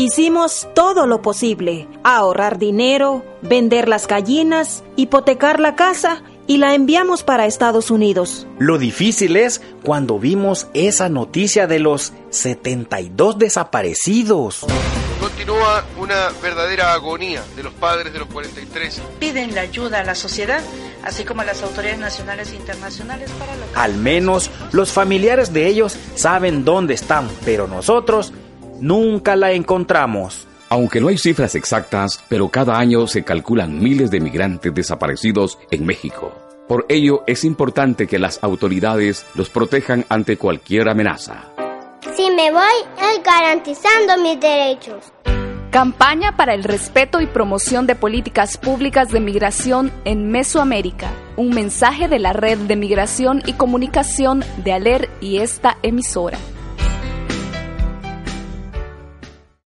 Hicimos todo lo posible, ahorrar dinero, vender las gallinas, hipotecar la casa y la enviamos para Estados Unidos. Lo difícil es cuando vimos esa noticia de los 72 desaparecidos. Continúa una verdadera agonía de los padres de los 43. Piden la ayuda a la sociedad, así como a las autoridades nacionales e internacionales para lo Al menos los familiares de ellos saben dónde están, pero nosotros nunca la encontramos. Aunque no hay cifras exactas, pero cada año se calculan miles de migrantes desaparecidos en México. Por ello es importante que las autoridades los protejan ante cualquier amenaza. Si me voy, es garantizando mis derechos. Campaña para el respeto y promoción de políticas públicas de migración en Mesoamérica. Un mensaje de la Red de Migración y Comunicación de ALER y esta emisora.